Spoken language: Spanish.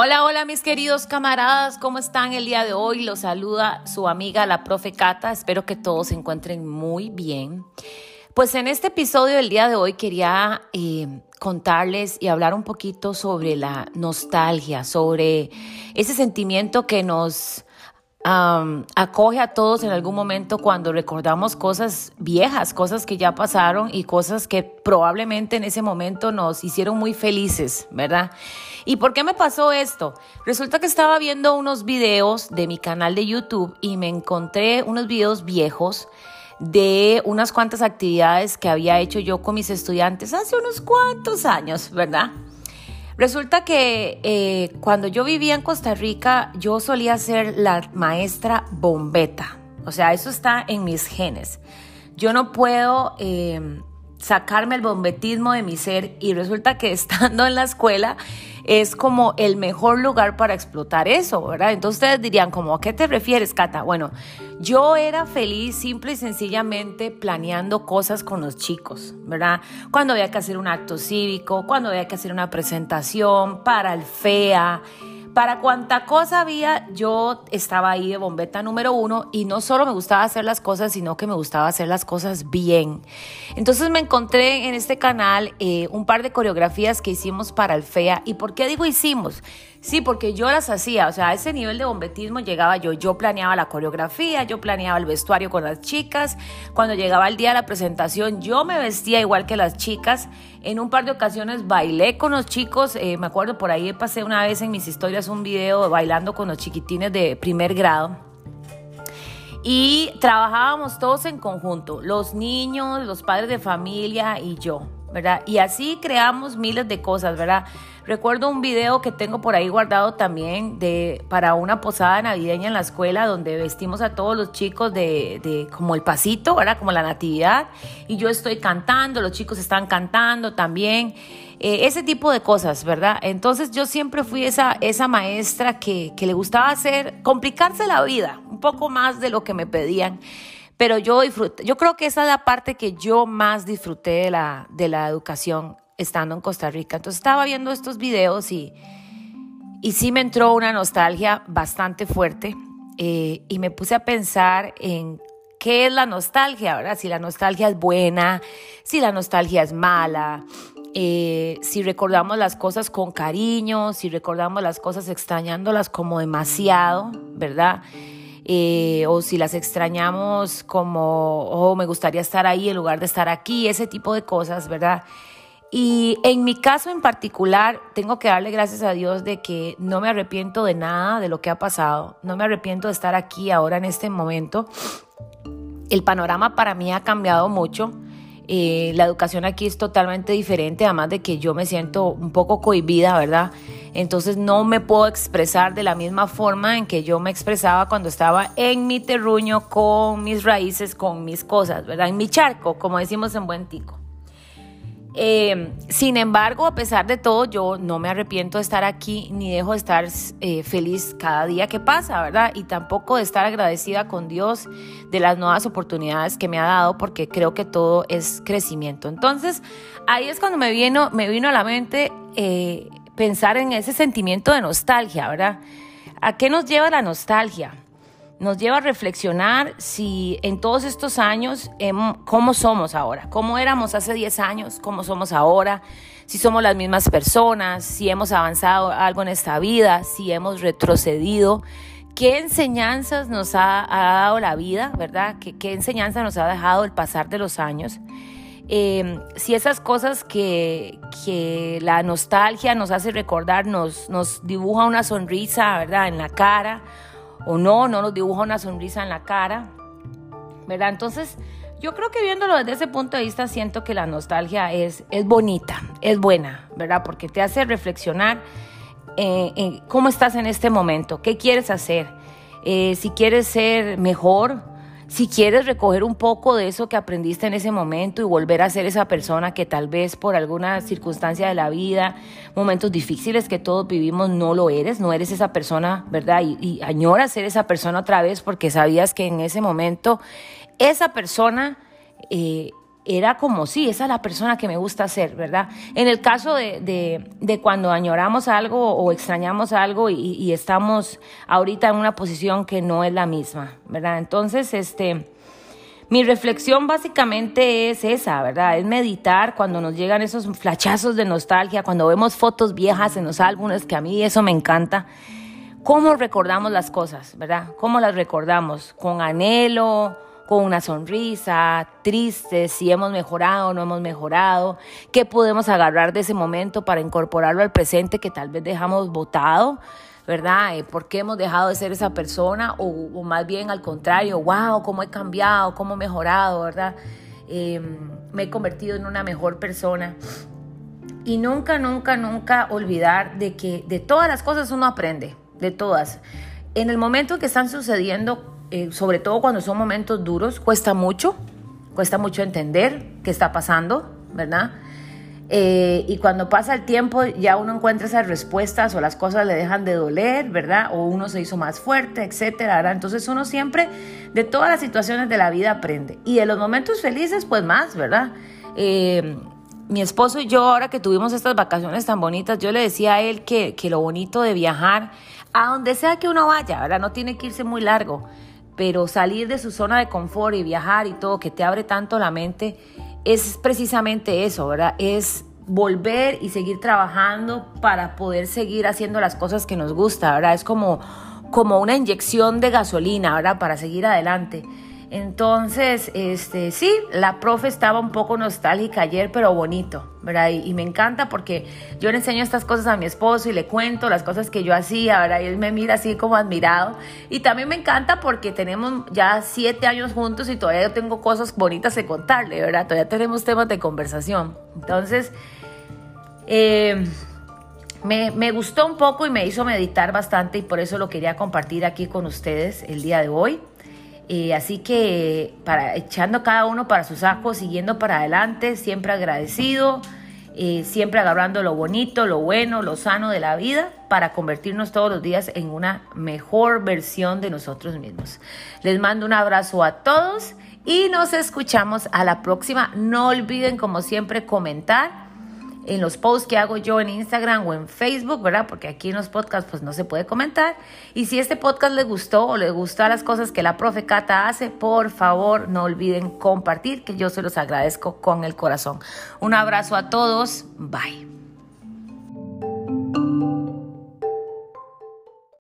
Hola, hola mis queridos camaradas, ¿cómo están el día de hoy? Los saluda su amiga la profe Cata, espero que todos se encuentren muy bien. Pues en este episodio del día de hoy quería eh, contarles y hablar un poquito sobre la nostalgia, sobre ese sentimiento que nos acoge a todos en algún momento cuando recordamos cosas viejas, cosas que ya pasaron y cosas que probablemente en ese momento nos hicieron muy felices, ¿verdad? ¿Y por qué me pasó esto? Resulta que estaba viendo unos videos de mi canal de YouTube y me encontré unos videos viejos de unas cuantas actividades que había hecho yo con mis estudiantes hace unos cuantos años, ¿verdad? Resulta que eh, cuando yo vivía en Costa Rica, yo solía ser la maestra bombeta. O sea, eso está en mis genes. Yo no puedo eh, sacarme el bombetismo de mi ser y resulta que estando en la escuela es como el mejor lugar para explotar eso, ¿verdad? Entonces ustedes dirían, como, ¿a qué te refieres, Cata? Bueno, yo era feliz simple y sencillamente planeando cosas con los chicos, ¿verdad? Cuando había que hacer un acto cívico, cuando había que hacer una presentación para el FEA, para cuanta cosa había, yo estaba ahí de bombeta número uno y no solo me gustaba hacer las cosas, sino que me gustaba hacer las cosas bien. Entonces me encontré en este canal eh, un par de coreografías que hicimos para el FEA. ¿Y por qué digo hicimos? Sí, porque yo las hacía, o sea, a ese nivel de bombetismo llegaba yo, yo planeaba la coreografía, yo planeaba el vestuario con las chicas, cuando llegaba el día de la presentación yo me vestía igual que las chicas, en un par de ocasiones bailé con los chicos, eh, me acuerdo por ahí pasé una vez en mis historias un video bailando con los chiquitines de primer grado. Y trabajábamos todos en conjunto, los niños, los padres de familia y yo, ¿verdad? Y así creamos miles de cosas, ¿verdad? Recuerdo un video que tengo por ahí guardado también de, para una posada navideña en la escuela donde vestimos a todos los chicos de, como el pasito, ¿verdad? Como la natividad. Y yo estoy cantando, los chicos están cantando también. Eh, ese tipo de cosas, ¿verdad? Entonces yo siempre fui esa, esa maestra que, que le gustaba hacer, complicarse la vida, un poco más de lo que me pedían pero yo disfruté, yo creo que esa es la parte que yo más disfruté de la, de la educación estando en Costa Rica. Entonces estaba viendo estos videos y, y sí me entró una nostalgia bastante fuerte eh, y me puse a pensar en qué es la nostalgia, ¿verdad? Si la nostalgia es buena, si la nostalgia es mala, eh, si recordamos las cosas con cariño, si recordamos las cosas extrañándolas como demasiado, ¿verdad? Eh, o si las extrañamos como, oh, me gustaría estar ahí en lugar de estar aquí, ese tipo de cosas, ¿verdad? Y en mi caso en particular, tengo que darle gracias a Dios de que no me arrepiento de nada de lo que ha pasado. No me arrepiento de estar aquí ahora en este momento. El panorama para mí ha cambiado mucho. Eh, la educación aquí es totalmente diferente, además de que yo me siento un poco cohibida, ¿verdad? Entonces no me puedo expresar de la misma forma en que yo me expresaba cuando estaba en mi terruño, con mis raíces, con mis cosas, ¿verdad? En mi charco, como decimos en buen tico. Eh, sin embargo, a pesar de todo, yo no me arrepiento de estar aquí ni dejo de estar eh, feliz cada día que pasa, ¿verdad? Y tampoco de estar agradecida con Dios de las nuevas oportunidades que me ha dado, porque creo que todo es crecimiento. Entonces, ahí es cuando me vino, me vino a la mente eh, pensar en ese sentimiento de nostalgia, ¿verdad? ¿A qué nos lleva la nostalgia? nos lleva a reflexionar si en todos estos años, cómo somos ahora, cómo éramos hace 10 años, cómo somos ahora, si somos las mismas personas, si hemos avanzado algo en esta vida, si hemos retrocedido, qué enseñanzas nos ha, dado la vida, ¿verdad? ¿Qué, qué enseñanza nos ha dejado el pasar de los años. Eh, si esas cosas que, la nostalgia nos hace recordar nos, nos dibuja una sonrisa, ¿verdad? En la cara o no, no nos dibuja una sonrisa en la cara, ¿verdad? Entonces, yo creo que viéndolo desde ese punto de vista, siento que la nostalgia es, bonita, es buena, ¿verdad? Porque te hace reflexionar eh, cómo estás en este momento, qué quieres hacer, eh, si quieres ser mejor, si quieres recoger un poco de eso que aprendiste en ese momento y volver a ser esa persona que tal vez por alguna circunstancia de la vida, momentos difíciles que todos vivimos, no lo eres, no eres esa persona, ¿verdad? Y, añoras ser esa persona otra vez porque sabías que en ese momento esa persona... Eh, era como, sí, esa es la persona que me gusta ser, ¿verdad? En el caso de, de, cuando añoramos algo o extrañamos algo y, y, estamos ahorita en una posición que no es la misma, ¿verdad? Entonces, este, mi reflexión básicamente es esa, ¿verdad? Es meditar cuando nos llegan esos flachazos de nostalgia, cuando vemos fotos viejas en los álbumes, que a mí eso me encanta. ¿Cómo recordamos las cosas, verdad? ¿Cómo las recordamos? Con anhelo, con una sonrisa, tristes, si hemos mejorado o no hemos mejorado, qué podemos agarrar de ese momento para incorporarlo al presente que tal vez dejamos botado, ¿verdad? Eh, ¿Por qué hemos dejado de ser esa persona? O, más bien al contrario, wow, cómo he cambiado, cómo he mejorado, ¿verdad? Em, me he convertido en una mejor persona. Y nunca, nunca, nunca olvidar de que de todas las cosas uno aprende, de todas. En el momento que están sucediendo eh, sobre todo cuando son momentos duros, cuesta mucho, cuesta mucho entender qué está pasando, ¿verdad? Eh, y cuando pasa el tiempo ya uno encuentra esas respuestas o las cosas le dejan de doler, ¿verdad? O uno se hizo más fuerte, etcétera, ¿verdad? Entonces uno siempre de todas las situaciones de la vida aprende. Y de los momentos felices, pues más, ¿verdad? Eh, mi esposo y yo, ahora que tuvimos estas vacaciones tan bonitas, yo le decía a él que, que lo bonito de viajar, a donde sea que uno vaya, ¿verdad? No tiene que irse muy largo pero salir de su zona de confort y viajar y todo, que te abre tanto la mente, es precisamente eso, ¿verdad? Es volver y seguir trabajando para poder seguir haciendo las cosas que nos gusta, ¿verdad? Es como, como una inyección de gasolina, ¿verdad? Para seguir adelante. Entonces, este, sí, la profe estaba un poco nostálgica ayer, pero bonito, ¿verdad? Y, me encanta porque yo le enseño estas cosas a mi esposo y le cuento las cosas que yo hacía, ¿verdad? Y él me mira así como admirado. Y también me encanta porque tenemos ya siete años juntos y todavía yo tengo cosas bonitas de contarle, ¿verdad? Todavía tenemos temas de conversación. Entonces, eh, me, me, gustó un poco y me hizo meditar bastante y por eso lo quería compartir aquí con ustedes el día de hoy. Eh, así que para, echando cada uno para su saco, siguiendo para adelante, siempre agradecido, eh, siempre agarrando lo bonito, lo bueno, lo sano de la vida para convertirnos todos los días en una mejor versión de nosotros mismos. Les mando un abrazo a todos y nos escuchamos a la próxima. No olviden, como siempre, comentar en los posts que hago yo en Instagram o en Facebook, ¿verdad? Porque aquí en los podcasts pues no se puede comentar. Y si este podcast les gustó o les gustan las cosas que la profe Cata hace, por favor no olviden compartir, que yo se los agradezco con el corazón. Un abrazo a todos, bye.